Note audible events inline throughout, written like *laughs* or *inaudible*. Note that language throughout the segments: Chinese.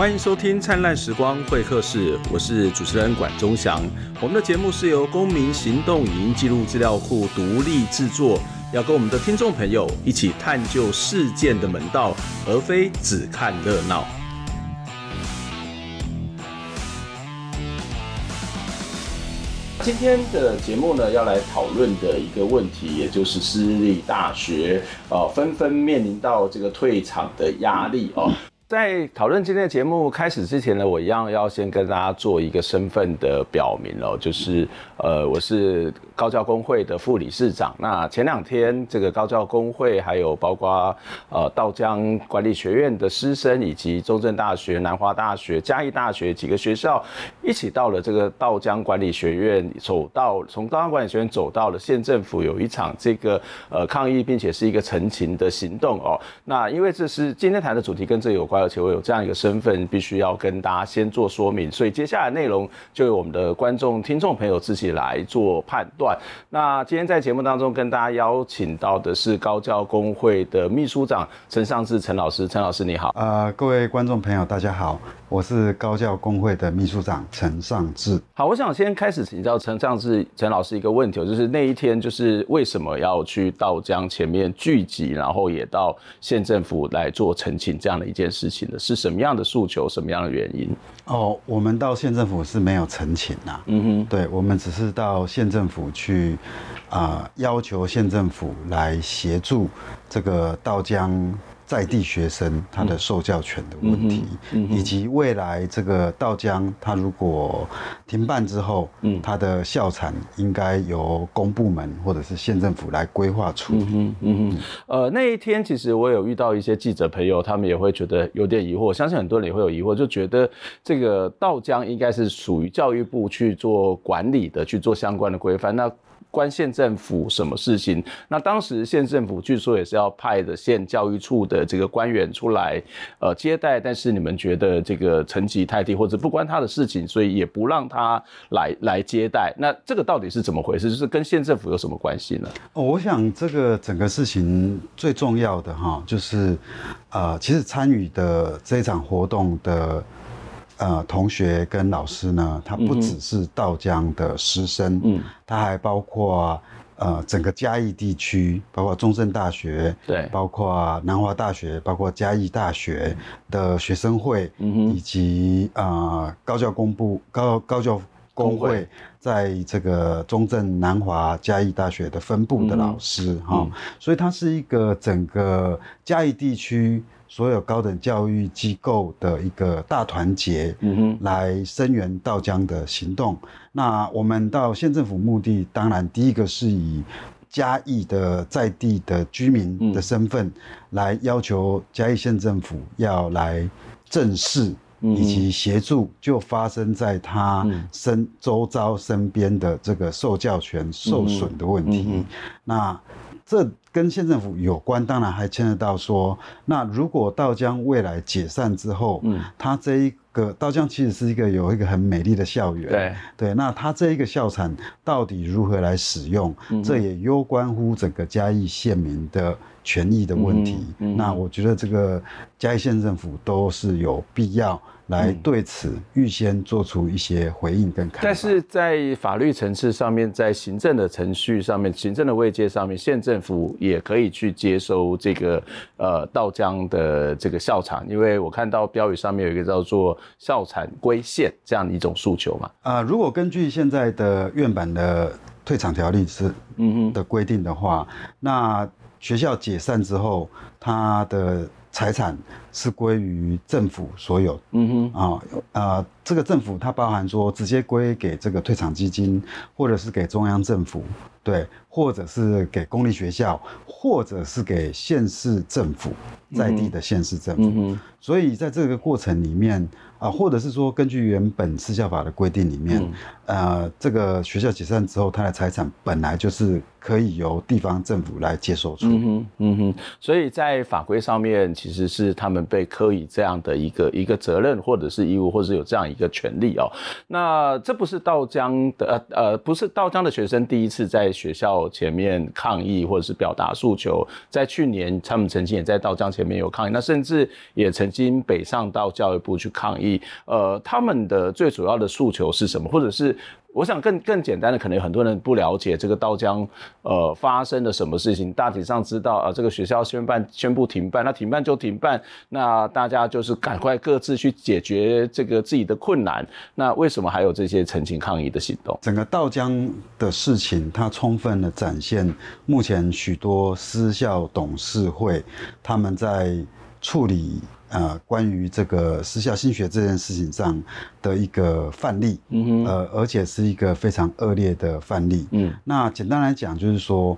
欢迎收听《灿烂时光会客室》，我是主持人管中祥。我们的节目是由公民行动影音记录资料库独立制作，要跟我们的听众朋友一起探究事件的门道，而非只看热闹。今天的节目呢，要来讨论的一个问题，也就是私立大学呃，纷纷面临到这个退场的压力哦。在讨论今天的节目开始之前呢，我一样要先跟大家做一个身份的表明哦，就是呃，我是高教工会的副理事长。那前两天这个高教工会还有包括呃道江管理学院的师生，以及中正大学、南华大学、嘉义大学几个学校一起到了这个道江管理学院，走到从道江管理学院走到了县政府，有一场这个呃抗议，并且是一个陈情的行动哦。那因为这是今天谈的主题跟这有关。而且我有这样一个身份，必须要跟大家先做说明，所以接下来内容就由我们的观众、听众朋友自己来做判断。那今天在节目当中跟大家邀请到的是高教工会的秘书长陈尚志陈老师，陈老师你好。呃，各位观众朋友大家好，我是高教工会的秘书长陈尚志。好，我想先开始请教陈尚志陈老师一个问题，就是那一天就是为什么要去道江前面聚集，然后也到县政府来做陈情这样的一件事情的是什么样的诉求，什么样的原因？哦，我们到县政府是没有陈情呐。嗯哼，对，我们只是到县政府去，啊、呃，要求县政府来协助这个道江。在地学生他的受教权的问题，以及未来这个道江他如果停办之后，他的校产应该由公部门或者是县政府来规划处理。嗯嗯呃，那一天其实我有遇到一些记者朋友，他们也会觉得有点疑惑，相信很多人也会有疑惑，就觉得这个道江应该是属于教育部去做管理的，去做相关的规范。那关县政府什么事情？那当时县政府据说也是要派的县教育处的这个官员出来，呃，接待。但是你们觉得这个层级太低，或者不关他的事情，所以也不让他来来接待。那这个到底是怎么回事？就是跟县政府有什么关系呢？我想这个整个事情最重要的哈，就是呃，其实参与的这场活动的。呃，同学跟老师呢，他不只是道江的师生，嗯，他还包括呃整个嘉义地区，包括中正大学，对，包括南华大学，包括嘉义大学的学生会，嗯哼，以及呃高教公部高高教工会在这个中正南华嘉义大学的分部的老师哈，所以它是一个整个嘉义地区。所有高等教育机构的一个大团结，嗯哼，来声援道江的行动。那我们到县政府目的，当然第一个是以嘉义的在地的居民的身份，来要求嘉义县政府要来正视以及协助，就发生在他身周遭身边的这个受教权受损的问题。那这跟县政府有关，当然还牵涉到说，那如果道江未来解散之后，嗯，它这一个道江其实是一个有一个很美丽的校园，对对，那它这一个校产到底如何来使用，嗯、这也攸关乎整个嘉义县民的权益的问题。嗯嗯、那我觉得这个嘉义县政府都是有必要。来对此预先做出一些回应跟看法，但是在法律层次上面，在行政的程序上面，行政的位阶上面，县政府也可以去接收这个呃稻江的这个校产，因为我看到标语上面有一个叫做“校产归县”这样的一种诉求嘛。啊、呃，如果根据现在的院版的退场条例是嗯的规定的话，那学校解散之后，他的财产是归于政府所有，嗯哼，啊，呃，这个政府它包含说直接归给这个退场基金，或者是给中央政府，对，或者是给公立学校，或者是给县市政府，在地的县市政府，所以在这个过程里面。啊，或者是说，根据原本私校法的规定里面，嗯、呃，这个学校解散之后，它的财产本来就是可以由地方政府来接受处理。嗯哼，嗯哼，所以在法规上面，其实是他们被科以这样的一个一个责任，或者是义务，或者是有这样一个权利哦。那这不是道江的呃呃，不是道江的学生第一次在学校前面抗议或者是表达诉求，在去年他们曾经也在道江前面有抗议，那甚至也曾经北上到教育部去抗议。呃，他们的最主要的诉求是什么？或者是？我想更更简单的，可能有很多人不了解这个道江呃发生了什么事情。大体上知道啊、这个学校宣办宣布停办，那停办就停办，那大家就是赶快各自去解决这个自己的困难。那为什么还有这些陈情抗议的行动？整个道江的事情，它充分的展现目前许多私校董事会他们在处理。呃，关于这个私校兴学这件事情上的一个范例，嗯，呃，而且是一个非常恶劣的范例，嗯，那简单来讲就是说，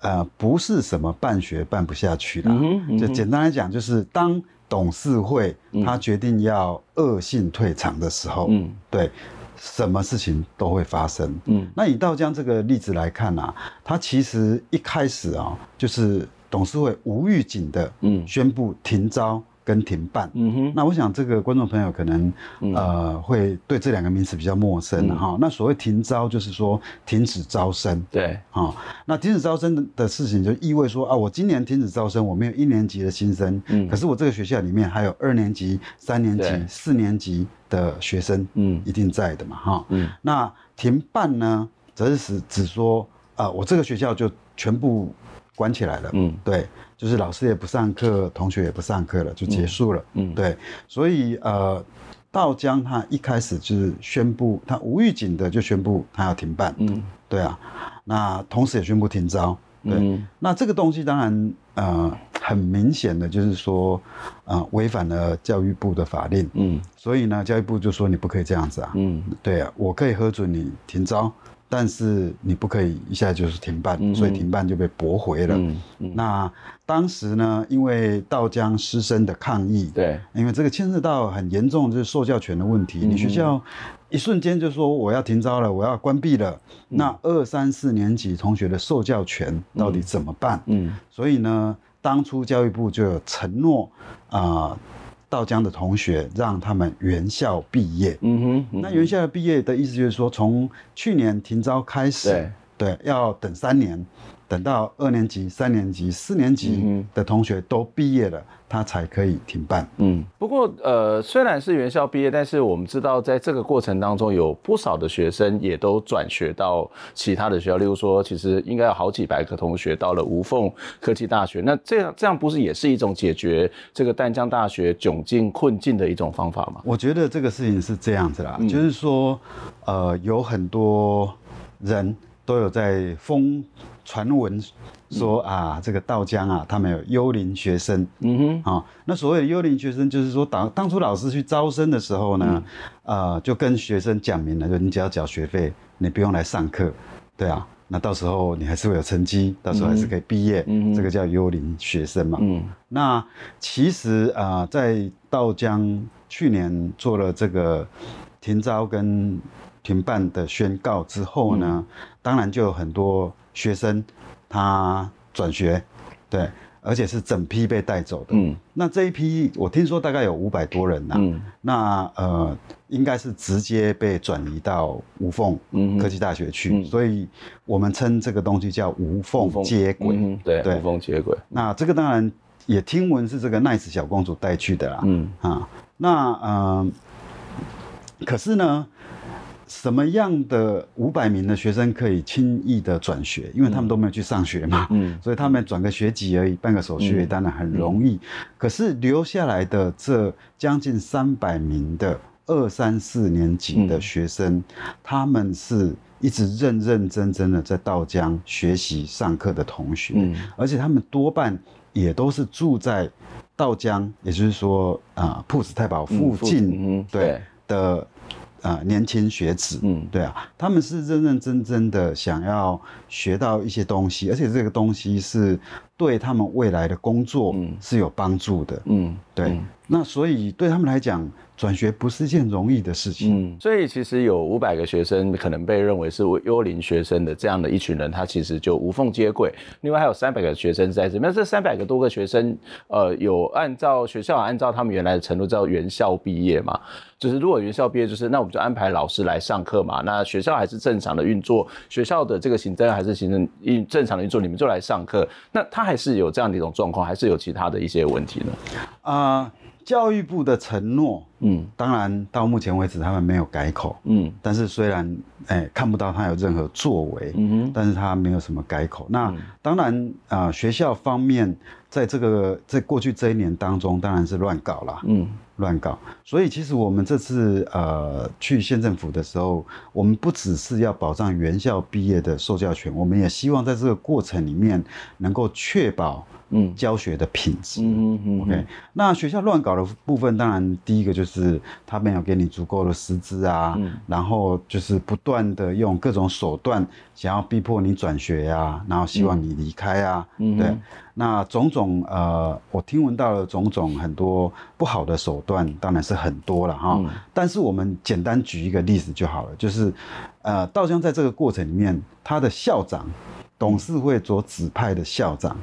呃，不是什么办学办不下去啦，嗯嗯，就简单来讲就是当董事会他决定要恶性退场的时候，嗯，对，什么事情都会发生，嗯，那以道江这个例子来看啊，他其实一开始啊，就是董事会无预警的，嗯，宣布停招。跟停办，嗯哼，那我想这个观众朋友可能，嗯、呃，会对这两个名词比较陌生哈、嗯。那所谓停招，就是说停止招生，对，哈。那停止招生的事情就意味说啊，我今年停止招生，我没有一年级的新生，嗯，可是我这个学校里面还有二年级、三年级、四年级的学生，嗯，一定在的嘛，哈，嗯。那停办呢，则是指指说啊、呃，我这个学校就全部关起来了，嗯，对。就是老师也不上课，同学也不上课了，就结束了。嗯，对，所以呃，道江他一开始就是宣布，他无预警的就宣布他要停办。嗯，对啊，那同时也宣布停招。对，嗯、那这个东西当然呃很明显的就是说，呃违反了教育部的法令。嗯，所以呢，教育部就说你不可以这样子啊。嗯，对啊，我可以核准你停招。但是你不可以一下就是停办，嗯、所以停办就被驳回了。嗯嗯、那当时呢，因为道江师生的抗议，对，因为这个牵涉到很严重就是受教权的问题。嗯、你学校一瞬间就说我要停招了，我要关闭了，嗯、那二三四年级同学的受教权到底怎么办？嗯，所以呢，当初教育部就有承诺啊。呃稻江的同学让他们原校毕业。嗯哼，嗯哼，那原校毕业的意思就是说，从去年停招开始，对，对，要等三年，等到二年级、三年级、四年级的同学都毕业了。嗯他才可以停办。嗯，不过呃，虽然是原校毕业，但是我们知道，在这个过程当中，有不少的学生也都转学到其他的学校。例如说，其实应该有好几百个同学到了无缝科技大学。那这样这样不是也是一种解决这个淡江大学窘境困境的一种方法吗？我觉得这个事情是这样子啦，嗯、就是说，呃，有很多人都有在疯传闻。说啊，这个道江啊，他们有幽灵学生。嗯哼，啊、哦，那所谓的幽灵学生，就是说当当初老师去招生的时候呢，嗯、呃，就跟学生讲明了，就你只要缴学费，你不用来上课，对啊，那到时候你还是会有成绩，到时候还是可以毕业。嗯，这个叫幽灵学生嘛。嗯，那其实啊、呃，在道江去年做了这个停招跟停办的宣告之后呢，嗯、当然就有很多学生。他转学，对，而且是整批被带走的。嗯，那这一批我听说大概有五百多人呐。嗯，那呃，应该是直接被转移到无缝科技大学去，嗯、所以我们称这个东西叫无缝接轨。嗯，对，对，无缝接轨。那这个当然也听闻是这个奈子小公主带去的啦。嗯啊，那呃，可是呢？什么样的五百名的学生可以轻易的转学？因为他们都没有去上学嘛，嗯，所以他们转个学籍而已，办个手续当然很容易。可是留下来的这将近三百名的二三四年级的学生，他们是一直认认真真的在道江学习上课的同学，嗯，而且他们多半也都是住在道江，也就是说啊，铺子太保附近，对的。啊、呃，年轻学子，嗯，对啊，他们是认认真真的想要学到一些东西，而且这个东西是对他们未来的工作是有帮助的，嗯，对。那所以对他们来讲。转学不是一件容易的事情，嗯，所以其实有五百个学生可能被认为是幽灵学生的这样的一群人，他其实就无缝接轨。另外还有三百个学生在这边，那这三百个多个学生，呃，有按照学校按照他们原来的程度叫原校毕业嘛？就是如果原校毕业，就是那我们就安排老师来上课嘛。那学校还是正常的运作，学校的这个行政还是行政运正常的运作，你们就来上课。那他还是有这样的一种状况，还是有其他的一些问题呢？啊、教育部的承诺，嗯，当然到目前为止他们没有改口，嗯，但是虽然哎、欸、看不到他有任何作为，嗯哼，但是他没有什么改口。那当然啊、呃，学校方面在这个在过去这一年当中，当然是乱搞啦，嗯，乱搞。所以其实我们这次呃去县政府的时候，我们不只是要保障原校毕业的受教权，我们也希望在这个过程里面能够确保。嗯，教学的品质。嗯嗯 OK，那学校乱搞的部分，当然第一个就是他没有给你足够的师资啊，嗯，然后就是不断的用各种手段想要逼迫你转学呀，啊，然后希望你离开啊。嗯，对，那种种呃，我听闻到了种种很多不好的手段，当然是很多了哈。嗯，但是我们简单举一个例子就好了，就是呃，稻香在这个过程里面，他的校长，董事会所指派的校长。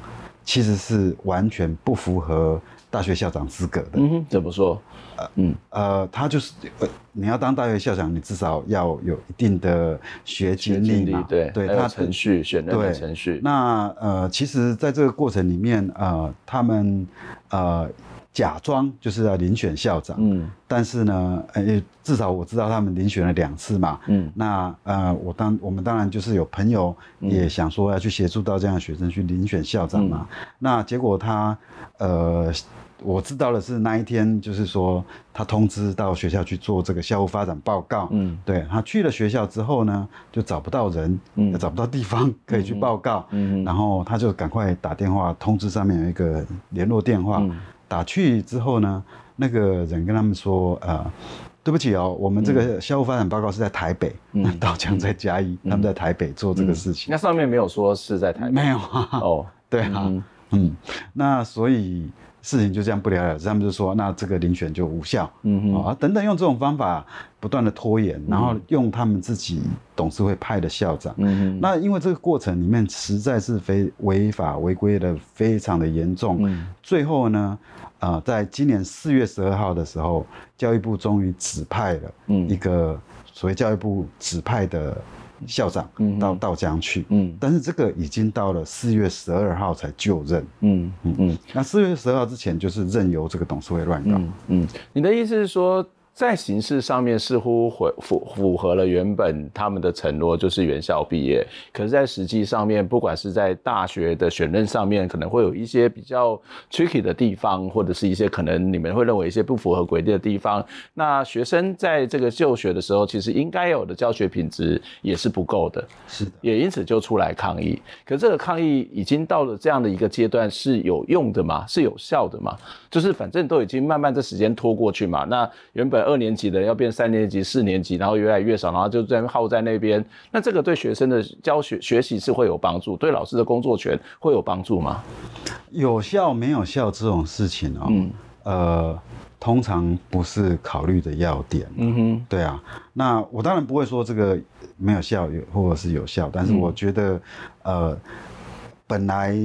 其实是完全不符合大学校长资格的。嗯哼，怎么说？呃，嗯，呃，他就是，呃，你要当大学校长，你至少要有一定的学经历嘛。对对，他程序选任的程序。那呃，其实在这个过程里面，呃，他们呃。假装就是要遴选校长，嗯，但是呢，呃，至少我知道他们遴选了两次嘛，嗯，那呃，我当我们当然就是有朋友也想说要去协助到这样的学生去遴选校长嘛，嗯，那结果他，呃，我知道的是那一天就是说他通知到学校去做这个校务发展报告，嗯，对，他去了学校之后呢，就找不到人，嗯，找不到地方可以去报告，嗯，然后他就赶快打电话通知上面有一个联络电话。嗯打去之后呢，那个人跟他们说：“呃，对不起哦，我们这个校务发展报告是在台北，嗯，*laughs* 道江在嘉义，他们在台北做这个事情。那上面没有说是在台北，没有啊？哦，*laughs* 对啊，嗯，那所以事情就这样不了了之。他们就说，那这个遴选就无效，嗯嗯啊，等等，用这种方法不断的拖延，然后用他们自己董事会派的校长，嗯嗯，那因为这个过程里面实在是非违法违规的非常的严重，嗯，最后呢。”啊、呃，在今年四月十二号的时候，教育部终于指派了一个所谓教育部指派的校长到稻江去。嗯，但是这个已经到了四月十二号才就任。嗯嗯嗯，那四月十二号之前就是任由这个董事会乱搞。嗯嗯，你的意思是说？在形式上面似乎符符符合了原本他们的承诺，就是原校毕业。可是，在实际上面，不管是在大学的选任上面，可能会有一些比较 tricky 的地方，或者是一些可能你们会认为一些不符合规定的地方。那学生在这个就学的时候，其实应该有的教学品质也是不够的，是的，也因此就出来抗议。可是这个抗议已经到了这样的一个阶段，是有用的吗？是有效的吗？就是反正都已经慢慢这时间拖过去嘛。那原本。二年级的要变三年级、四年级，然后越来越少，然后就在耗在那边。那这个对学生的教学学习是会有帮助，对老师的工作权会有帮助吗？有效没有效这种事情哦，嗯，呃，通常不是考虑的要点。嗯哼，对啊。那我当然不会说这个没有效，或者是有效，但是我觉得，嗯、呃，本来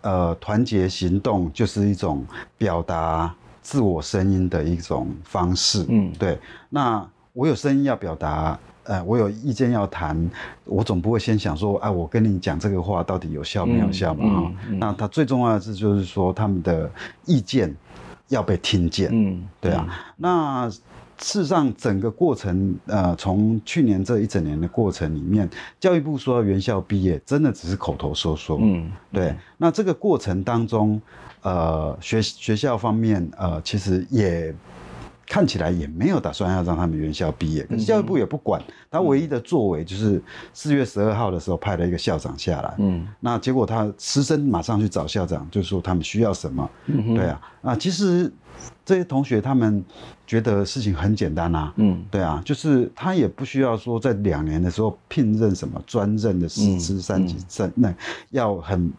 呃团结行动就是一种表达。自我声音的一种方式，嗯，对。那我有声音要表达，呃，我有意见要谈，我总不会先想说，哎、啊，我跟你讲这个话到底有效没有效嘛？哈、嗯嗯嗯。那他最重要的是，就是说他们的意见要被听见，嗯，对啊。嗯、那事实上，整个过程，呃，从去年这一整年的过程里面，教育部说要原校毕业，真的只是口头说说，嗯，对。嗯、那这个过程当中。呃，学学校方面，呃，其实也看起来也没有打算要让他们原校毕业，可是教育部也不管，他唯一的作为就是四月十二号的时候派了一个校长下来，嗯，那结果他师生马上去找校长，就说他们需要什么，嗯，对啊，啊，其实这些同学他们觉得事情很简单啊，嗯，对啊，就是他也不需要说在两年的时候聘任什么专任的师资三级证，那要很。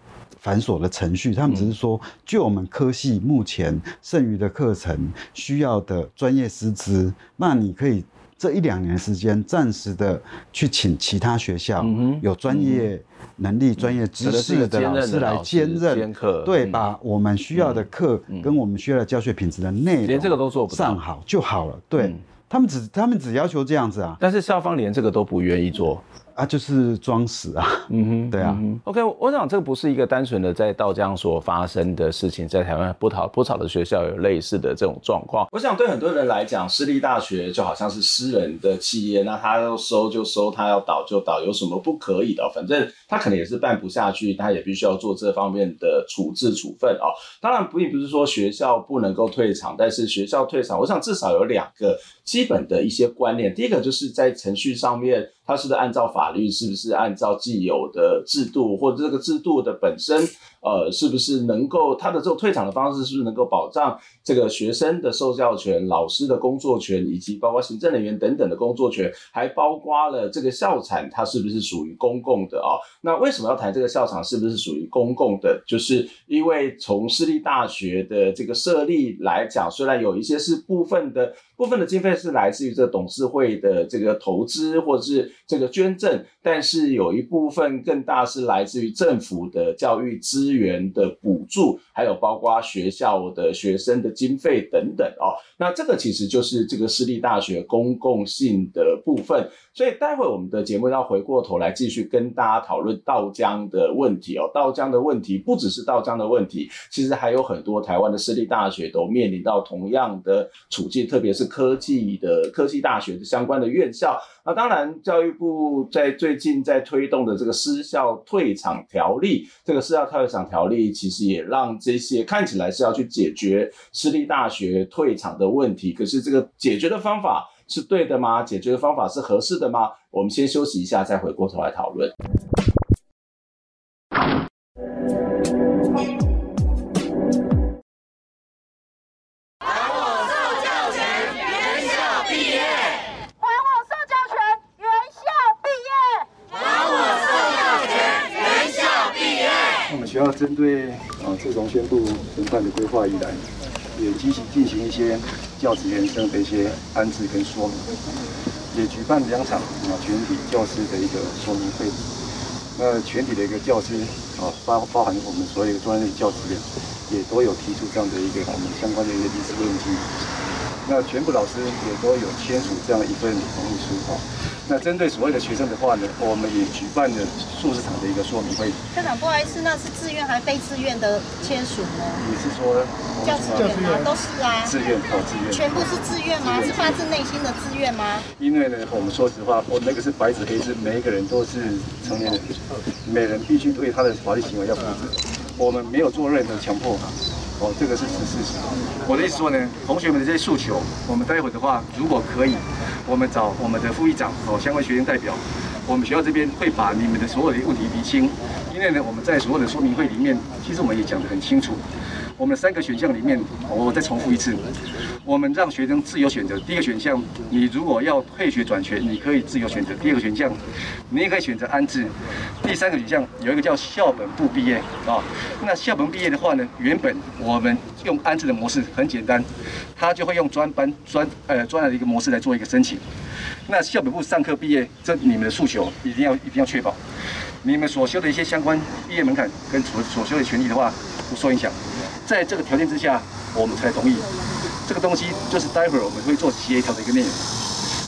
繁琐的程序，他们只是说，就我们科系目前剩余的课程需要的专业师资，那你可以这一两年时间暂时的去请其他学校有专业能力、专业知识的老师来兼任课，对，把我们需要的课跟我们需要的教学品质的内容，连这个都做不上好就好了。对，他们只他们只要求这样子啊，但是校方连这个都不愿意做。啊，就是装死啊，嗯哼，*laughs* 对啊、嗯、，OK，我想这个不是一个单纯的在道江所发生的事情，在台湾不少不少的学校有类似的这种状况。我想对很多人来讲，私立大学就好像是私人的企业，那他要收就收，他要倒就倒，有什么不可以的？反正他可能也是办不下去，他也必须要做这方面的处置处分啊。当然，并不是说学校不能够退场，但是学校退场，我想至少有两个基本的一些观念。第一个就是在程序上面。他是不是按照法律？是不是按照既有的制度，或者这个制度的本身？呃，是不是能够他的这种退场的方式，是不是能够保障这个学生的受教权、老师的工作权，以及包括行政人员等等的工作权，还包括了这个校产，它是不是属于公共的啊、哦？那为什么要谈这个校场是不是属于公共的？就是因为从私立大学的这个设立来讲，虽然有一些是部分的部分的经费是来自于这个董事会的这个投资或者是这个捐赠，但是有一部分更大是来自于政府的教育资源。的补助，还有包括学校的学生的经费等等哦，那这个其实就是这个私立大学公共性的部分。所以待会我们的节目要回过头来继续跟大家讨论道江的问题哦。道江的问题不只是道江的问题，其实还有很多台湾的私立大学都面临到同样的处境，特别是科技的科技大学的相关的院校。那当然，教育部在最近在推动的这个私校退场条例，这个私校退场条例其实也让这些看起来是要去解决私立大学退场的问题，可是这个解决的方法。是对的吗？解决的方法是合适的吗？我们先休息一下，再回过头来讨论。针对啊，自从宣布分办的规划以来，也积极进行一些。教职员生的一些安置跟说明，也举办两场啊全体教师的一个说明会。那全体的一个教师啊，包包含我们所有的专业教职员，也都有提出这样的一个我们相关的一个历史问题。那全部老师也都有签署这样一份同意书啊。那针对所谓的学生的话呢，我们也举办了数十场的一个说明会。科长，不好意思，那是自愿还非自愿的签署呢？你是说教师员吗？都是啊。自愿哦，自愿。全部是自愿吗？是发自内心的自愿吗？因为呢，我们说实话，我那个是白纸黑字，每一个人都是成年人，每人必须对他的法律行为要负责。我们没有做任何强迫。哦，这个是事实。我的意思说呢，同学们的这些诉求，我们待会的话，如果可以，我们找我们的副议长哦，相关学生代表，我们学校这边会把你们的所有的问题厘清。因为呢，我们在所有的说明会里面，其实我们也讲得很清楚。我们三个选项里面，我再重复一次，我们让学生自由选择。第一个选项，你如果要退学转学，你可以自由选择。第二个选项，你也可以选择安置。第三个选项有一个叫校本部毕业啊。那校本毕业的话呢，原本我们用安置的模式很简单，他就会用专班专呃专案的一个模式来做一个申请。那校本部上课毕业，这你们的诉求一定要一定要确保，你们所修的一些相关毕业门槛跟所所修的权利的话不受影响。在这个条件之下，我们才同意。这个东西就是待会儿我们会做协调的一个内容。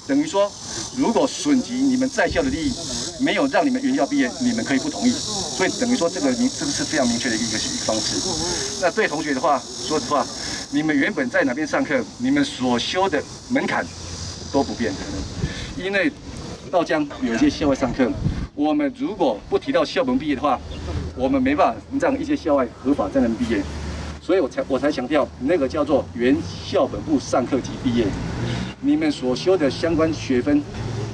等于说，如果损及你们在校的利益，没有让你们原校毕业，你们可以不同意。所以等于说，这个明这个是非常明确的一个一个方式。那对同学的话，说实话，你们原本在哪边上课，你们所修的门槛都不变的。因为道江有一些校外上课，我们如果不提到校本毕业的话，我们没办法让一些校外合法在那边毕业。所以我才我才强调，那个叫做原校本部上课及毕业，你们所修的相关学分，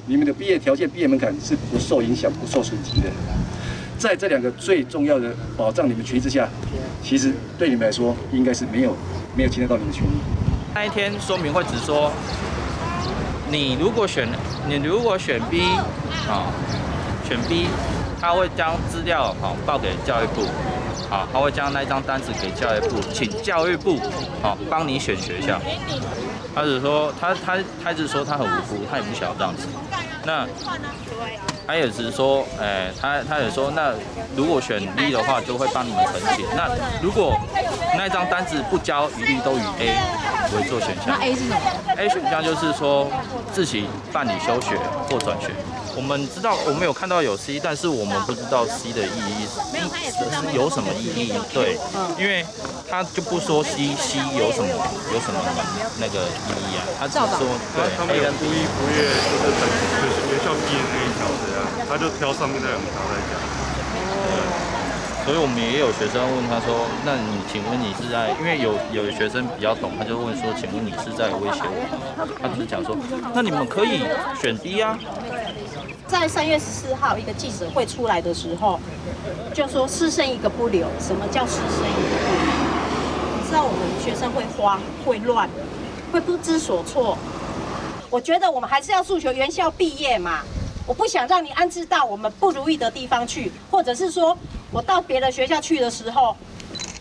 你们的毕业条件、毕业门槛是不受影响、不受损及的。在这两个最重要的保障你们权益之下，其实对你们来说应该是没有没有侵害到你们的权益。那一天说明会只说，你如果选你如果选 B 啊，选 B，他会将资料好报给教育部。好，他会将那张单子给教育部，请教育部好帮你选学校。他只说他他他只说他很无辜，他也不晓得这样子。那他也只是说，哎、欸，他他也说，那如果选 B 的话，就会帮你们澄清。那如果那张单子不交，一律都以 A 为做选项。那 A 是什么？A 选项就是说自己办理休学或转学。我们知道，我们有看到有 C，但是我们不知道 C 的意义是有什么意义。对，因为他就不说 C，C 有什么有什么那个意义啊？他只说对，他们不一不月就是等学校毕业那一条这样，他就挑上面那两条来讲。所以我们也有学生问他说：“那你请问你是在？因为有有学生比较懂，他就问说：请问你是在威胁我？他只是讲说：那你们可以选 D 啊。”在三月十四号一个记者会出来的时候，就说“师生一个不留”。什么叫“师生一个不留”？你知道我们学生会慌、会乱、会不知所措。我觉得我们还是要诉求原校毕业嘛。我不想让你安置到我们不如意的地方去，或者是说我到别的学校去的时候，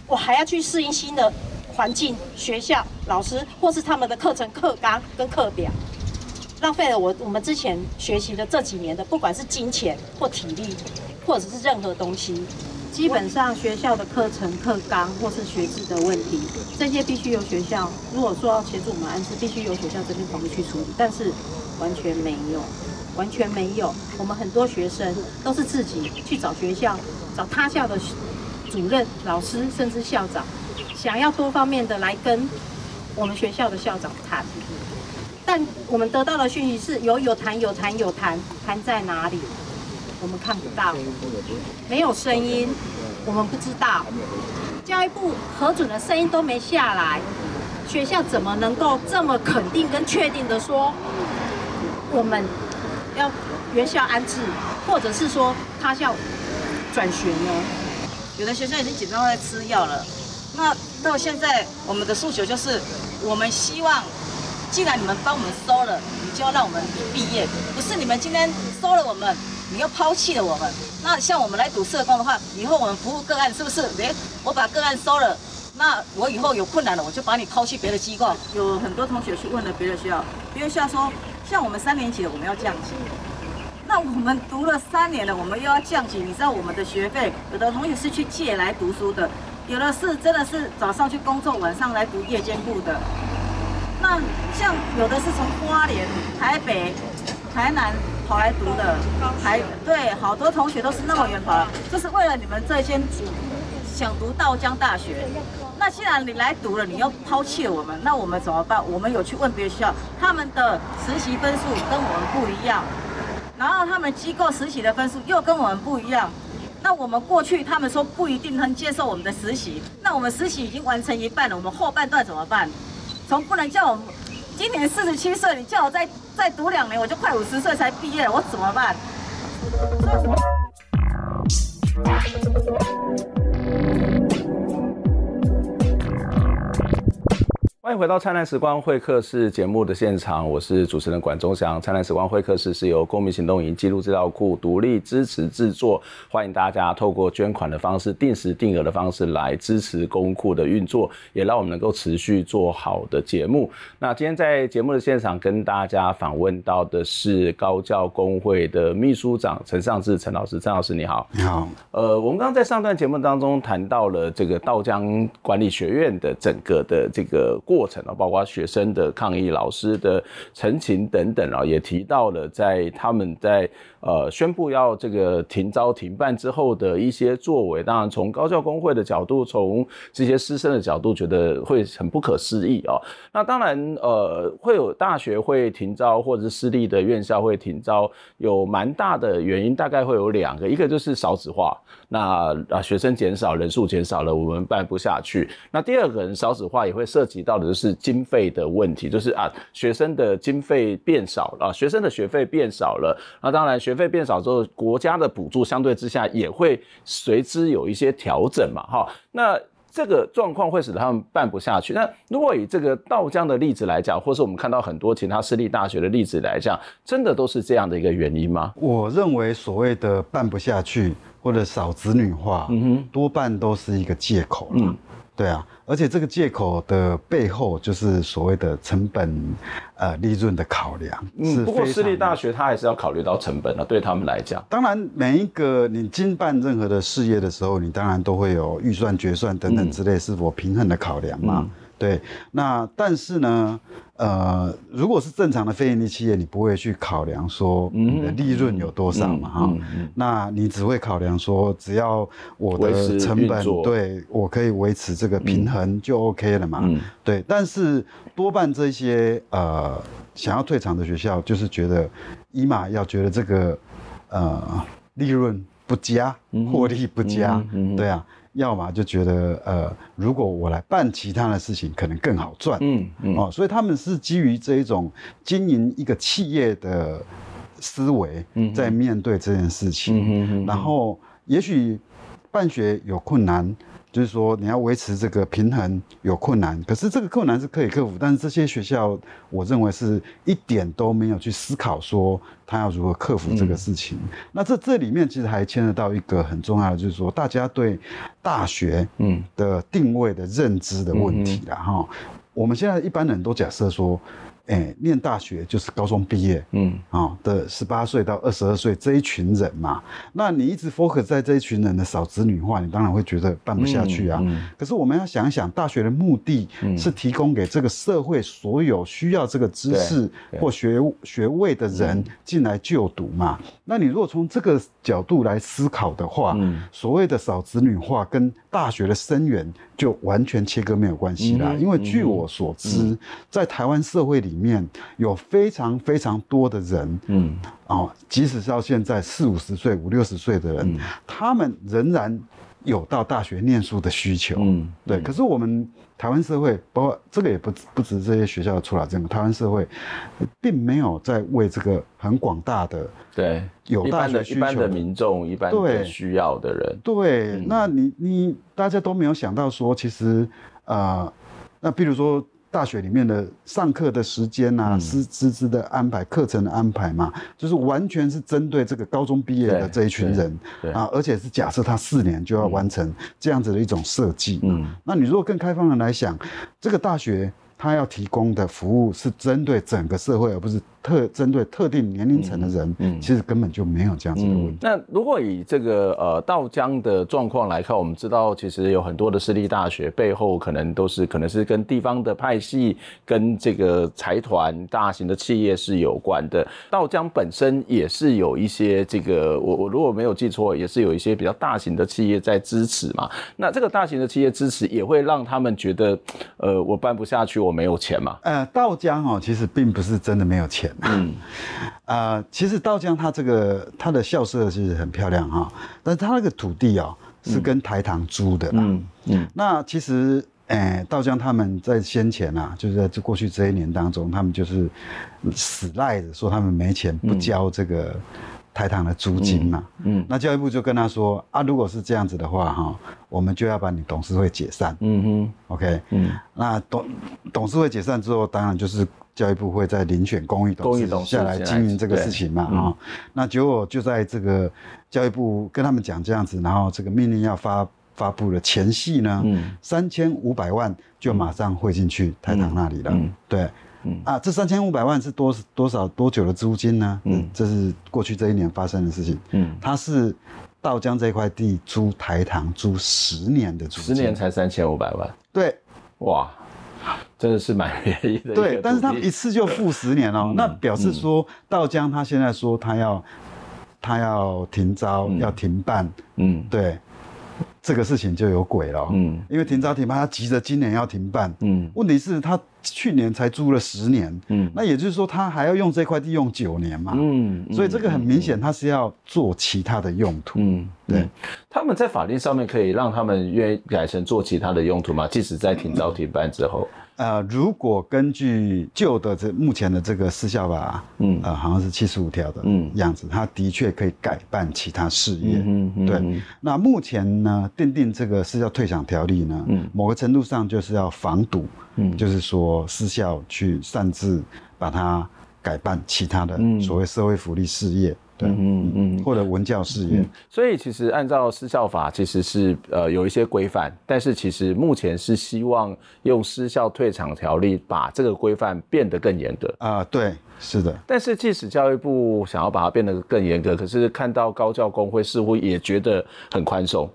我还要去适应新的环境、学校、老师，或是他们的课程课纲跟课表。浪费了我我们之前学习的这几年的，不管是金钱或体力，或者是任何东西，基本上学校的课程课纲或是学制的问题，这些必须由学校，如果说要协助我们安置，必须由学校这边统一去处理，但是完全没有，完全没有。我们很多学生都是自己去找学校，找他校的主任、老师，甚至校长，想要多方面的来跟我们学校的校长谈。但我们得到的讯息是有有谈有谈有谈，谈在哪里？我们看不到，没有声音，我们不知道。教育部核准的声音都没下来，学校怎么能够这么肯定跟确定的说，我们要原校安置，或者是说他校转学呢？有的学生已经紧张在吃药了。那到现在，我们的诉求就是，我们希望。既然你们帮我们收了，你就要让我们毕业，不是你们今天收了我们，你又抛弃了我们。那像我们来读社工的话，以后我们服务个案是不是？诶，我把个案收了，那我以后有困难了，我就把你抛弃别的机构。有很多同学去问了别的学校，别的学校说，像我们三年级的我们要降级，那我们读了三年了，我们又要降级，你知道我们的学费，有的同学是去借来读书的，有的是真的是早上去工作，晚上来读夜间部的。那像有的是从花莲、台北、台南跑来读的，还对，好多同学都是那么远跑来，就是为了你们这些想读道江大学。那既然你来读了，你又抛弃了我们，那我们怎么办？我们有去问别的学校，他们的实习分数跟我们不一样，然后他们机构实习的分数又跟我们不一样。那我们过去他们说不一定能接受我们的实习，那我们实习已经完成一半了，我们后半段怎么办？从不能叫我今年四十七岁，你叫我再再读两年，我就快五十岁才毕业了，我怎么办？*laughs* 欢迎回到灿烂时光会客室节目的现场，我是主持人管中祥。灿烂时光会客室是由公民行动营记录资料库独立支持制作，欢迎大家透过捐款的方式、定时定额的方式来支持公库的运作，也让我们能够持续做好的节目。那今天在节目的现场跟大家访问到的是高教工会的秘书长陈尚志陈老师，陈老师你好。你好。呃，我们刚刚在上段节目当中谈到了这个道江管理学院的整个的这个。过程啊，包括学生的抗议、老师的陈情等等啊，也提到了在他们在呃宣布要这个停招停办之后的一些作为。当然，从高教工会的角度，从这些师生的角度，觉得会很不可思议啊。那当然，呃，会有大学会停招，或者是私立的院校会停招，有蛮大的原因，大概会有两个，一个就是少子化，那啊学生减少，人数减少了，我们办不下去。那第二个人少子化也会涉及到的。就是经费的问题，就是啊，学生的经费变少了，学生的学费变少了，那当然学费变少之后，国家的补助相对之下也会随之有一些调整嘛，哈，那。这个状况会使得他们办不下去。那如果以这个道江的例子来讲，或是我们看到很多其他私立大学的例子来讲，真的都是这样的一个原因吗？我认为所谓的办不下去或者少子女化，嗯哼，多半都是一个借口。嗯。对啊，而且这个借口的背后就是所谓的成本，呃，利润的考量。嗯，不过私立大学它还是要考虑到成本的，对他们来讲。当然，每一个你经办任何的事业的时候，你当然都会有预算决算等等之类，是否平衡的考量嘛。嗯对，那但是呢，呃，如果是正常的非盈利企业，你不会去考量说你的利润有多少嘛，哈、嗯嗯嗯，那你只会考量说，只要我的成本对我可以维持这个平衡就 OK 了嘛，嗯、对。但是多半这些呃想要退场的学校，就是觉得一嘛要觉得这个呃利润不佳，获利不佳，对啊。要么就觉得，呃，如果我来办其他的事情，可能更好赚，嗯嗯，哦，所以他们是基于这一种经营一个企业的思维，在面对这件事情，嗯嗯嗯，然后也许办学有困难。就是说，你要维持这个平衡有困难，可是这个困难是可以克服。但是这些学校，我认为是一点都没有去思考说他要如何克服这个事情。嗯、那这这里面其实还牵涉到一个很重要的，就是说大家对大学嗯的定位的认知的问题了哈。我们现在一般人都假设说。哎、欸，念大学就是高中毕业，嗯，啊、哦、的十八岁到二十二岁这一群人嘛，那你一直 focus 在这一群人的少子女化，你当然会觉得办不下去啊。嗯嗯、可是我们要想一想，大学的目的是提供给这个社会所有需要这个知识或学学位的人进来就读嘛。那你如果从这个角度来思考的话，嗯、所谓的少子女化跟大学的生源就完全切割没有关系啦。嗯、因为据我所知，嗯、在台湾社会里面有非常非常多的人，嗯，哦，即使是到现在四五十岁、五六十岁的人，嗯、他们仍然有到大学念书的需求，嗯，对。可是我们。台湾社会，包括这个也不不止这些学校出来这样，台湾社会并没有在为这个很广大的对有大学需求的，一般的民众、一般的需要的人，对，那你你大家都没有想到说，其实啊、呃，那比如说。大学里面的上课的时间啊，师师资的安排、课程的安排嘛，就是完全是针对这个高中毕业的这一群人啊，而且是假设他四年就要完成这样子的一种设计。嗯，那你如果更开放的来想，这个大学它要提供的服务是针对整个社会，而不是。特针对特定年龄层的人，嗯，嗯，其实根本就没有这样子的问题。嗯、那如果以这个呃道江的状况来看，我们知道其实有很多的私立大学背后可能都是可能是跟地方的派系、跟这个财团、大型的企业是有关的。道江本身也是有一些这个，我我如果没有记错，也是有一些比较大型的企业在支持嘛。那这个大型的企业支持也会让他们觉得，呃，我办不下去，我没有钱嘛。呃，道江哦，其实并不是真的没有钱。嗯，啊、呃，其实道江它这个它的校舍其实很漂亮哈，但是它那个土地哦是跟台糖租的啦。嗯嗯，那其实，哎，道江他们在先前啊，就是在这过去这一年当中，他们就是死赖着说他们没钱不交这个台糖的租金嘛。嗯，那教育部就跟他说啊，如果是这样子的话哈，我们就要把你董事会解散。嗯哼，OK，嗯，那董董事会解散之后，当然就是。教育部会在遴选公益董事下来经营这个事情嘛？啊、嗯，那结果就在这个教育部跟他们讲这样子，然后这个命令要发发布的前夕呢，三千五百万就马上汇进去台糖那里了。嗯，对，嗯啊，这三千五百万是多多少多久的租金呢？嗯，这是过去这一年发生的事情。嗯，它是道江这块地租台糖租十年的租金，十年才三千五百万。对，哇。*laughs* 真的是蛮便宜的。对，但是他一次就付十年哦，嗯、那表示说道江他现在说他要他要停招、嗯、要停办，嗯，对，这个事情就有鬼了，嗯，因为停招停办他急着今年要停办，嗯，问题是他去年才租了十年，嗯，那也就是说他还要用这块地用九年嘛，嗯，所以这个很明显他是要做其他的用途，嗯，对，他们在法律上面可以让他们愿意改成做其他的用途吗？即使在停招停办之后？呃，如果根据旧的这目前的这个私校法，嗯，呃，好像是七十五条的样子，嗯，它的确可以改办其他事业，嗯嗯，对。那目前呢，订定这个私校退场条例呢，嗯，某个程度上就是要防堵，嗯，就是说私校去擅自把它改办其他的所谓社会福利事业。嗯嗯，或者文教事业、嗯，所以其实按照私校法，其实是呃有一些规范，但是其实目前是希望用私校退场条例把这个规范变得更严格啊，对，是的。但是即使教育部想要把它变得更严格，可是看到高教工会似乎也觉得很宽松。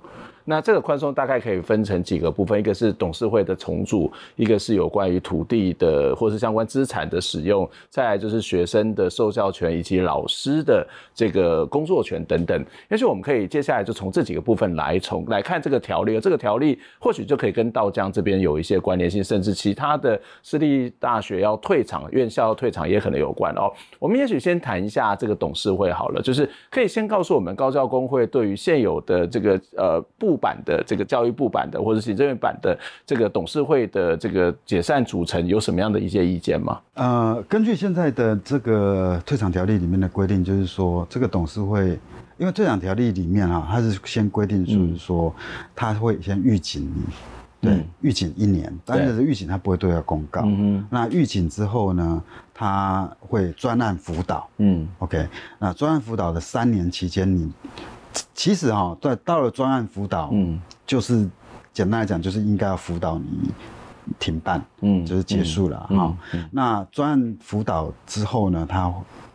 那这个宽松大概可以分成几个部分，一个是董事会的重组，一个是有关于土地的或是相关资产的使用，再来就是学生的受教权以及老师的这个工作权等等。也许我们可以接下来就从这几个部分来从来看这个条例，这个条例或许就可以跟道江这边有一些关联性，甚至其他的私立大学要退场、院校要退场也可能有关哦。我们也许先谈一下这个董事会好了，就是可以先告诉我们高教工会对于现有的这个呃部版的这个教育部版的，或者行政院版的这个董事会的这个解散组成有什么样的一些意见吗？呃，根据现在的这个退场条例里面的规定，就是说这个董事会，因为退场条例里面啊，它是先规定就是说，他会先预警你，对，预警一年，但是预警他不会对外公告。嗯那预警之后呢，他会专案辅导。嗯，OK，那专案辅导的三年期间，你。其实哈、哦，对，到了专案辅导，嗯，就是简单来讲，就是应该要辅导你停办，嗯，就是结束了哈、嗯。哦嗯。那专案辅导之后呢，他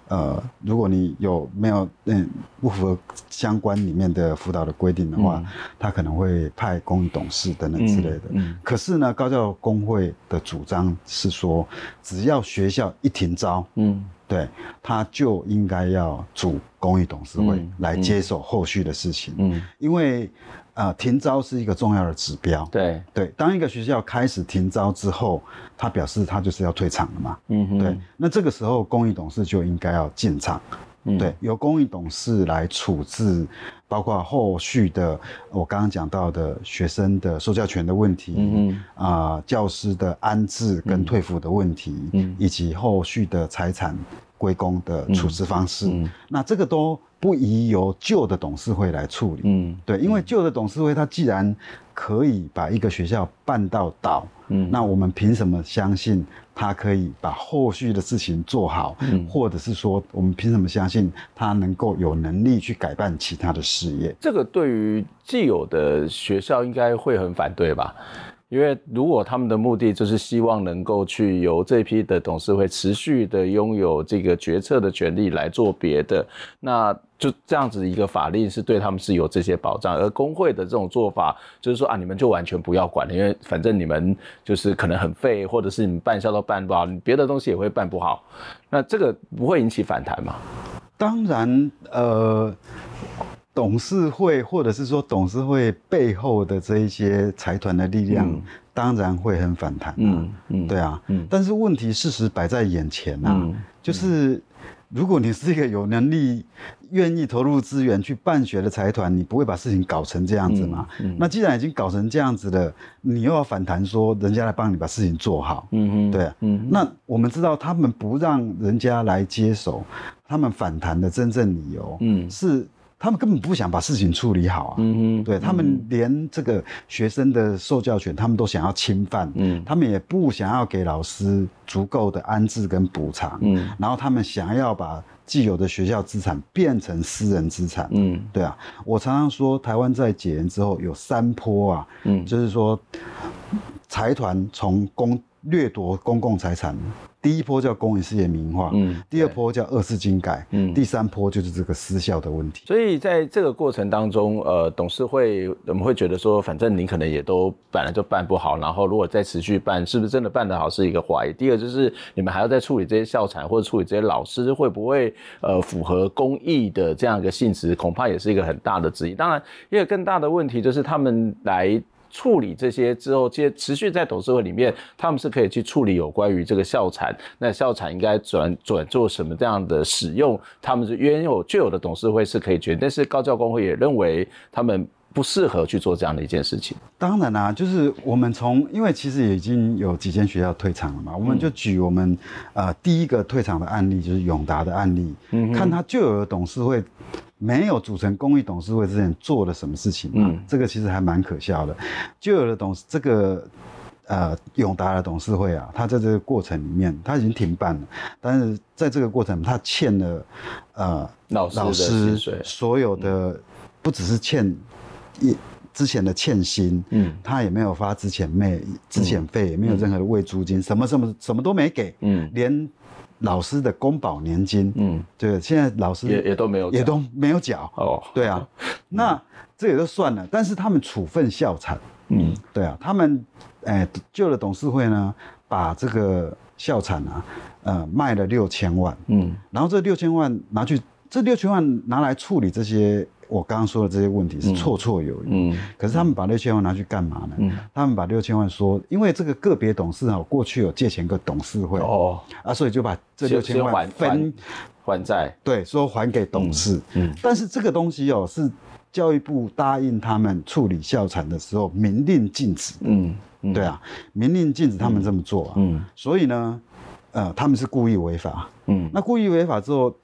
呃，如果你有没有嗯不符合相关里面的辅导的规定的话，嗯、他可能会派公益董事等等之类的。嗯。嗯、可是呢，高教工会的主张是说，只要学校一停招，嗯。对，他就应该要组公益董事会来接手后续的事情。嗯，因为呃，停招是一个重要的指标。对对，当一个学校开始停招之后，他表示他就是要退场了嘛。嗯哼，对，那这个时候公益董事就应该要进场。嗯，对，由公益董事来处置，包括后续的我刚刚讲到的学生的受教权的问题，嗯啊、呃，教师的安置跟退抚的问题，嗯，以及后续的财产归公的处置方式，嗯，那这个都不宜由旧的董事会来处理，嗯，对，因为旧的董事会他既然可以把一个学校办到倒，嗯，那我们凭什么相信？他可以把后续的事情做好，嗯，或者是说，我们凭什么相信他能够有能力去改办其他的事业？这个对于既有的学校应该会很反对吧？因为如果他们的目的就是希望能够去由这批的董事会持续的拥有这个决策的权利来做别的，那就这样子一个法令是对他们是有这些保障。而工会的这种做法就是说啊，你们就完全不要管了，因为反正你们就是可能很废，或者是你们办销都办不好，你别的东西也会办不好，那这个不会引起反弹吗？当然，呃。董事会，或者是说董事会背后的这一些财团的力量，嗯、当然会很反弹、啊。嗯嗯，对啊。嗯。但是问题事实摆在眼前啊，嗯、就是如果你是一个有能力、愿意投入资源去办学的财团，你不会把事情搞成这样子嘛？那既然已经搞成这样子了，你又要反弹说人家来帮你把事情做好？嗯嗯，对啊。嗯。那我们知道他们不让人家来接手，他们反弹的真正理由，嗯，是。他们根本不想把事情处理好啊！嗯哼，对，他们连这个学生的受教权，他们都想要侵犯。嗯，他们也不想要给老师足够的安置跟补偿。嗯，然后他们想要把既有的学校资产变成私人资产。嗯，对啊，我常常说，台湾在解严之后有三波啊。嗯，就是说，财团从公掠夺公共财产。第一波叫公益事业民营化，嗯，第二波叫二次精改，嗯，第三波就是这个私校的问题。所以在这个过程当中，呃，董事会我们会觉得说，反正你可能也都本来就办不好，然后如果再持续办，是不是真的办得好是一个怀疑。第二就是你们还要再处理这些校产或者处理这些老师，会不会呃符合公益的这样一个性质，恐怕也是一个很大的质疑。当然，一个更大的问题就是他们来。处理这些之后，接持续在董事会里面，他们是可以去处理有关于这个校产，那校产应该转转做什么这样的使用，他们是原有就有的董事会是可以决定，但是高教工会也认为他们不适合去做这样的一件事情。当然啦、啊，就是我们从因为其实已经有几间学校退场了嘛，我们就举我们呃第一个退场的案例，就是永达的案例，嗯，看他就有的董事会。没有组成公益董事会之前做了什么事情嘛？嗯，这个其实还蛮可笑的。就有了董事这个呃永达的董事会啊，他在这个过程里面他已经停办了，但是在这个过程他欠了呃老师，老师所有的不只是欠一。之前的欠薪，嗯，他也没有发之前费，之前费也没有任何的未租金，嗯、什么什么什么都没给，嗯，连老师的公保年金，嗯，对，现在老师也也都没有，也都没有缴，哦，对啊，嗯、*laughs* 那这也就算了，但是他们处分校产，嗯，对啊，他们，哎，旧的董事会呢，把这个校产啊，呃，卖了六千万，嗯，然后这六千万拿去，这六千万拿来处理这些。我刚刚说的这些问题是绰绰有余，嗯，可是他们把六千万拿去干嘛呢？嗯，他们把六千万说，因为这个个别董事啊，过去有借钱给董事会，哦，啊，所以就把这六千万分还债，对，说还给董事，嗯，但是这个东西哦，是教育部答应他们处理校产的时候明令禁止，嗯，对啊，明令禁止他们这么做啊，嗯，所以呢，呃，他们是故意违法，嗯，那故意违法之后，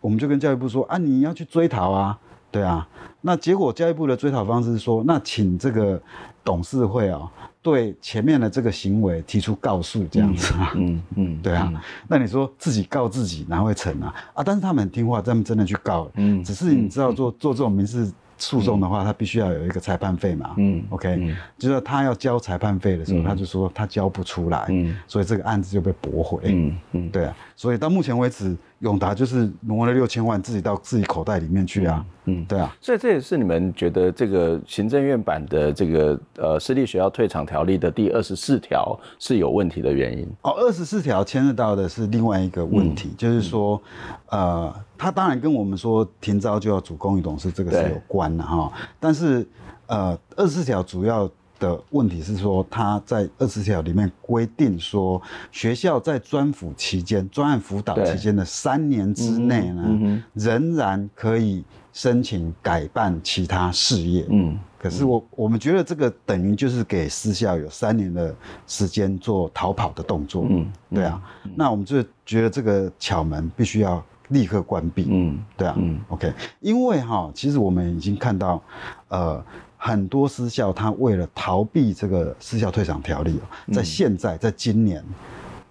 我们就跟教育部说啊，你要去追讨啊。对啊，那结果教育部的追讨方式是说，那请这个董事会啊，对前面的这个行为提出告诉，这样子。啊，嗯嗯，嗯，*laughs* 对啊，那你说自己告自己哪会成啊？啊，但是他们很听话，他们真的去告，嗯，只是你知道做做这种民事。诉讼的话，他必须要有一个裁判费嘛。嗯，OK，嗯，就是他要交裁判费的时候，嗯，他就说他交不出来，嗯，所以这个案子就被驳回。嗯嗯，对啊，所以到目前为止，永达就是挪了六千万自己到自己口袋里面去啊。嗯，对啊，所以这也是你们觉得这个行政院版的这个呃私立学校退场条例的第二十四条是有问题的原因。哦，二十四条牵涉到的是另外一个问题，嗯，就是说，呃。他当然跟我们说停招就要主公益董事，这个是有关的哈。但是，呃，二十四条主要的问题是说，他在二十四条里面规定说，学校在专辅期间、专案辅导期间的三年之内呢，嗯、仍然可以申请改办其他事业。嗯，可是我我们觉得这个等于就是给私校有三年的时间做逃跑的动作。嗯，对啊。那我们就觉得这个巧门必须要。立刻关闭。嗯，对啊。嗯，OK，因为哈，其实我们已经看到，呃，很多私校他为了逃避这个私校退场条例，在现在，在今年，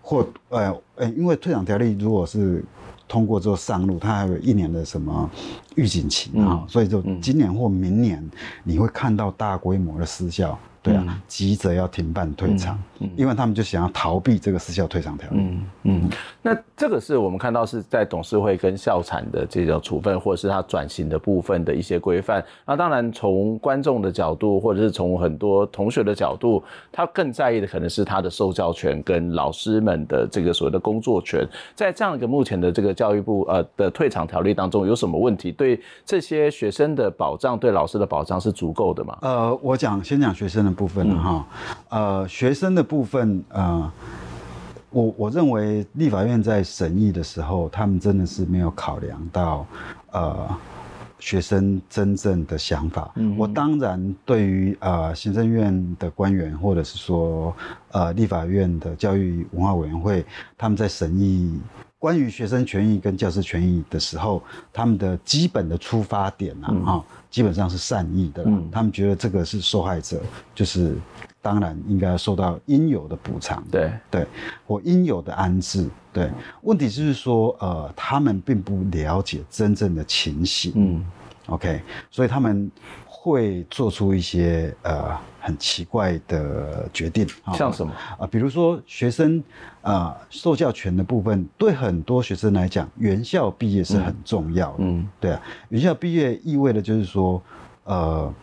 或呃呃，因为退场条例如果是通过之后上路，它还有一年的什么预警期啊，所以就今年或明年你会看到大规模的私校。对啊，急着要停办退场，嗯，因为他们就想要逃避这个失效退场条例。嗯嗯，那这个是我们看到是在董事会跟校产的这种处分，或者是他转型的部分的一些规范。那当然，从观众的角度，或者是从很多同学的角度，他更在意的可能是他的受教权跟老师们的这个所谓的工作权。在这样一个目前的这个教育部呃的退场条例当中，有什么问题？对这些学生的保障，对老师的保障是足够的吗？呃，我讲先讲学生的。部分哈，呃，学生的部分，呃，我我认为立法院在审议的时候，他们真的是没有考量到，呃，学生真正的想法。嗯，我当然对于呃行政院的官员，或者是说呃立法院的教育文化委员会，他们在审议关于学生权益跟教师权益的时候，他们的基本的出发点啊，哈、嗯。基本上是善意的，嗯，他们觉得这个是受害者，就是当然应该受到应有的补偿，对对，或应有的安置，对。问题就是说，呃，他们并不了解真正的情形，嗯，OK，所以他们会做出一些呃很奇怪的决定，像什么啊、呃？比如说学生。啊、呃，受教权的部分对很多学生来讲，原校毕业是很重要的。嗯，对啊，原校毕业意味的就是说，呃，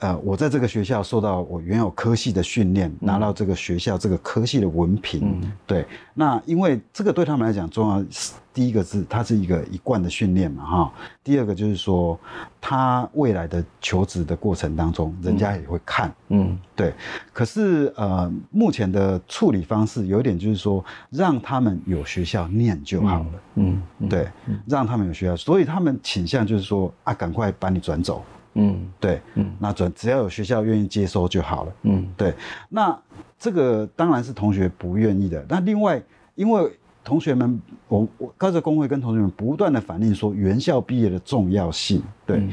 呃，我在这个学校受到我原有科系的训练，拿到这个学校这个科系的文凭。嗯，对。那因为这个对他们来讲重要。第一个是它是一个一贯的训练嘛，哈。第二个就是说，他未来的求职的过程当中，人家也会看，嗯，对。可是呃，目前的处理方式有一点就是说，让他们有学校念就好了，嗯，对，让他们有学校，所以他们倾向就是说啊，赶快把你转走，嗯，对，嗯，那准只要有学校愿意接收就好了，嗯，对。那这个当然是同学不愿意的，那另外因为。同学们，我我高职工会跟同学们不断的反映说，原校毕业的重要性。对，嗯、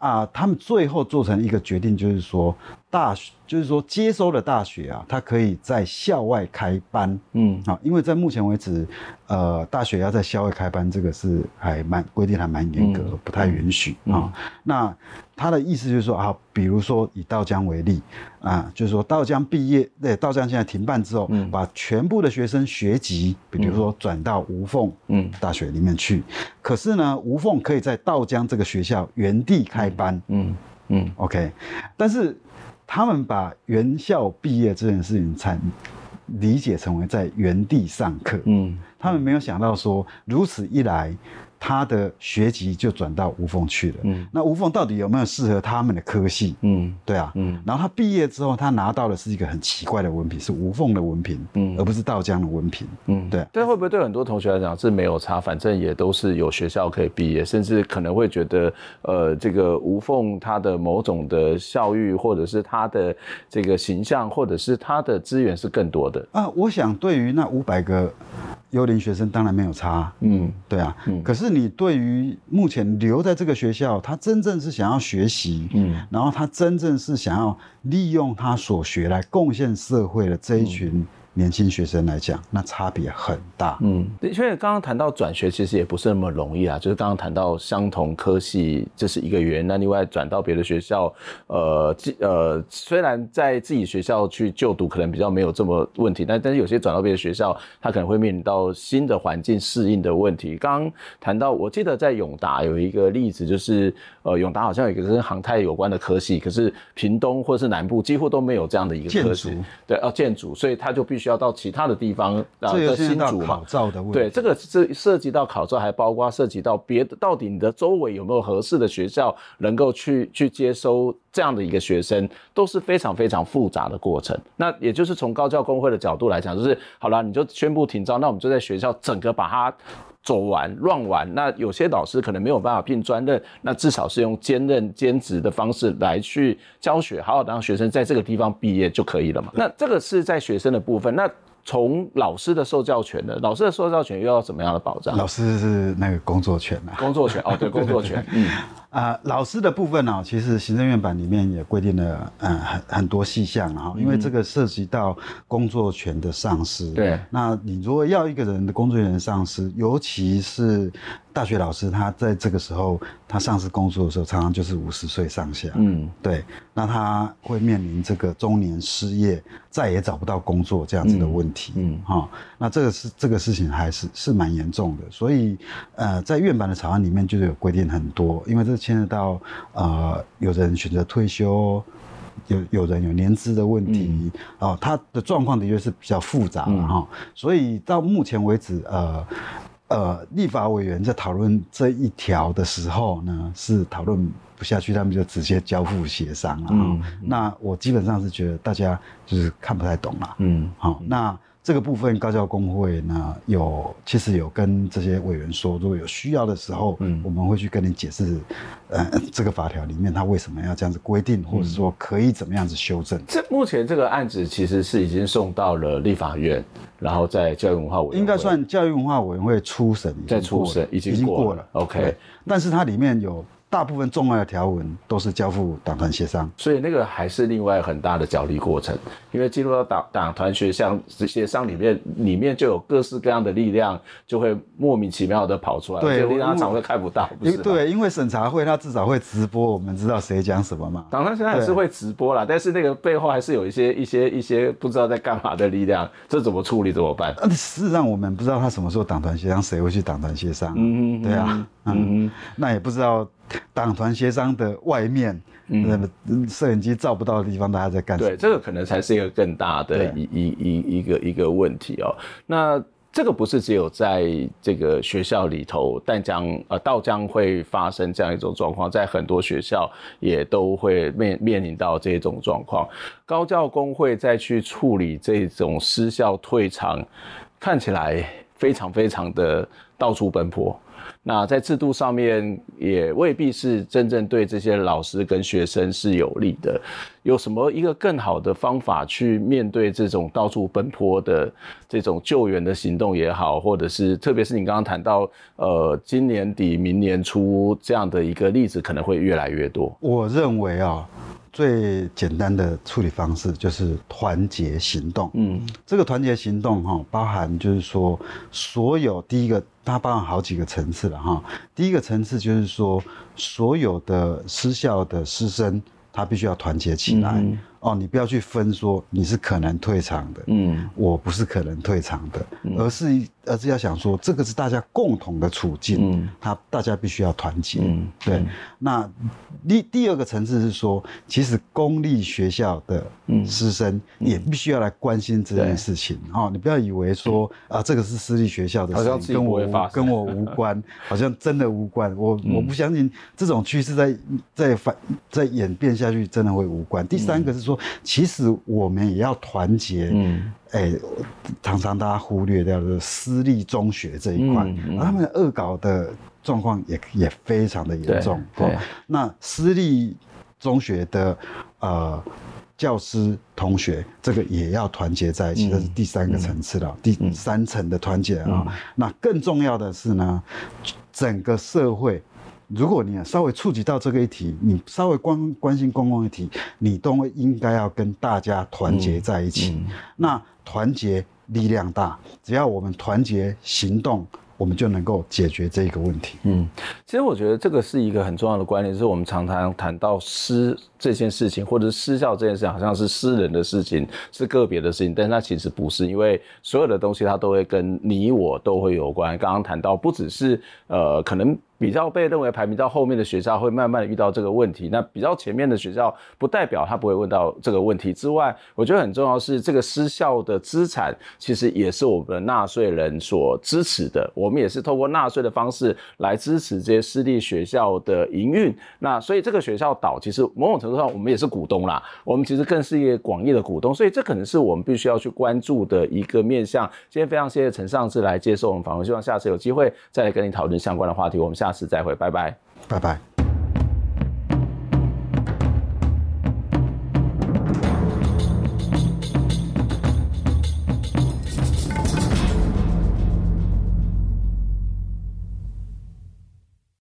啊，他们最后做成一个决定，就是说大学，就是说接收的大学啊，它可以在校外开班。嗯，啊，因为在目前为止，呃，大学要在校外开班，这个是还蛮规定还蛮严格，嗯、不太允许。啊、嗯。那他的意思就是说啊，比如说以道江为例啊，就是说道江毕业，对，道江现在停办之后，嗯，把全部的学生学籍，比如说转到无缝嗯。大学里面去，嗯、可是呢，无缝可以在道江这个学校原地开班，嗯嗯，嗯，OK，但是他们把原校毕业这件事情才理解成为在原地上课，嗯，他们没有想到说如此一来。他的学籍就转到无缝去了。嗯，那无缝到底有没有适合他们的科系？嗯，对啊。嗯，然后他毕业之后，他拿到的是一个很奇怪的文凭，是无缝的文凭，嗯，而不是道江的文凭。嗯，对。但会不会对很多同学来讲是没有差？反正也都是有学校可以毕业，甚至可能会觉得，呃，这个无缝他的某种的校誉，或者是他的这个形象，或者是他的资源是更多的啊。我想对于那五百个幽灵学生，当然没有差。嗯，对啊。嗯，可是。你对于目前留在这个学校，他真正是想要学习，嗯，然后他真正是想要利用他所学来贡献社会的这一群。嗯年轻学生来讲，那差别很大。嗯，的确，刚刚谈到转学，其实也不是那么容易啊。就是刚刚谈到相同科系，这是一个原因。那另外转到别的学校，呃，呃，虽然在自己学校去就读可能比较没有这么问题，但但是有些转到别的学校，他可能会面临到新的环境适应的问题。刚刚谈到，我记得在永达有一个例子，就是呃，永达好像有一个跟航太有关的科系，可是屏东或是南部几乎都没有这样的一个科系。对，哦，建筑，所以他就必须。需要到其他的地方，这个新竹考照的问题。对，这个是涉及到考照，还包括涉及到别的，到底你的周围有没有合适的学校能够去去接收这样的一个学生，都是非常非常复杂的过程。那也就是从高教工会的角度来讲，就是好了，你就宣布停招，那我们就在学校整个把它走完、乱完。那有些老师可能没有办法聘专任，那至少是用兼任、兼职的方式来去教学，好好的让学生在这个地方毕业就可以了嘛。那这个是在学生的部分。那从老师的受教权呢？老师的受教权又要怎么样的保障？老师是那个工作权啊，工作权哦，对，工作权，嗯。啊、呃，老师的部分呢、哦，其实行政院版里面也规定了，嗯，很很多细项啊，因为这个涉及到工作权的丧失。对，那你如果要一个人的工作权丧失，尤其是大学老师，他在这个时候他丧失工作的时候，常常就是五十岁上下。嗯，对，那他会面临这个中年失业，再也找不到工作这样子的问题。嗯，哈、嗯哦，那这个是这个事情还是是蛮严重的，所以呃，在院版的草案里面就有规定很多，因为这。牵扯到呃，有人选择退休，有有人有年资的问题，嗯、哦，他的状况的确是比较复杂了哈、嗯。所以到目前为止，呃呃，立法委员在讨论这一条的时候呢，是讨论不下去，他们就直接交付协商了。嗯，那我基本上是觉得大家就是看不太懂了。嗯，好、哦，那。这个部分高教工会呢，有其实有跟这些委员说，如果有需要的时候，嗯，我们会去跟你解释，呃，这个法条里面它为什么要这样子规定，或者说可以怎么样子修正。这目前这个案子其实是已经送到了立法院，然后在教育文化委员会应该算教育文化委员会初审，在初审已经过了，OK，但是它里面有。大部分重要的条文都是交付党团协商，所以那个还是另外很大的角力过程。因为进入到党党团协商协商里面，里面就有各式各样的力量，就会莫名其妙的跑出来，对，力量场会看不到，不是？对，因为审查会他至少会直播，我们知道谁讲什么嘛。党团现在还是会直播啦，但是那个背后还是有一些一些一些不知道在干嘛的力量，这怎么处理怎么办？事实上，我们不知道他什么时候党团协商，谁会去党团协商？嗯嗯，对啊，嗯嗯，那也不知道。党团协商的外面，嗯，摄影机照不到的地方，大家在干什么？对，这个可能才是一个更大的一一一一个一个问题哦。那这个不是只有在这个学校里头，但将呃道将会发生这样一种状况，在很多学校也都会面面临到这种状况。高教工会再去处理这种失校退场，看起来非常非常的到处奔波。那在制度上面也未必是真正对这些老师跟学生是有利的。有什么一个更好的方法去面对这种到处奔波的这种救援的行动也好，或者是特别是你刚刚谈到，呃，今年底明年初这样的一个例子可能会越来越多。我认为啊。最简单的处理方式就是团结行动。嗯，这个团结行动哈，包含就是说，所有第一个，它包含好几个层次了哈。第一个层次就是说，所有的私校的师生，他必须要团结起来。嗯哦，你不要去分说你是可能退场的，嗯，我不是可能退场的，嗯、而是而是要想说这个是大家共同的处境，嗯，他大家必须要团结，嗯，对。嗯、那第第二个层次是说，其实公立学校的师生也必须要来关心这件事情，嗯、哦，你不要以为说啊这个是私立学校的事情，跟我跟我无 *laughs* 关，好像真的无关，我、嗯、我不相信这种趋势在在反在演变下去真的会无关。第三个是说。说其实我们也要团结，嗯，哎，常常大家忽略掉的私立中学这一块，嗯嗯、他们的恶搞的状况也也非常的严重。对，那私立中学的呃教师同学，这个也要团结在一起，嗯、这是第三个层次了，嗯、第三层的团结啊。嗯、那更重要的是呢，整个社会。如果你稍微触及到这个议题，你稍微关关心公共议题，你都应该要跟大家团结在一起。嗯嗯、那团结力量大，只要我们团结行动，我们就能够解决这个问题。嗯，其实我觉得这个是一个很重要的观念，就是我们常常谈到私这件事情，或者是私校这件事情，好像是私人的事情，是个别的事情，但是它其实不是，因为所有的东西它都会跟你我都会有关。刚刚谈到，不只是呃可能。比较被认为排名到后面的学校会慢慢遇到这个问题，那比较前面的学校不代表他不会问到这个问题之外，我觉得很重要是这个私校的资产其实也是我们纳税人所支持的，我们也是透过纳税的方式来支持这些私立学校的营运。那所以这个学校倒，其实某种程度上我们也是股东啦，我们其实更是一个广义的股东，所以这可能是我们必须要去关注的一个面向。今天非常谢谢陈上志来接受我们访问，希望下次有机会再来跟你讨论相关的话题。我们。下次再会，拜拜，拜拜。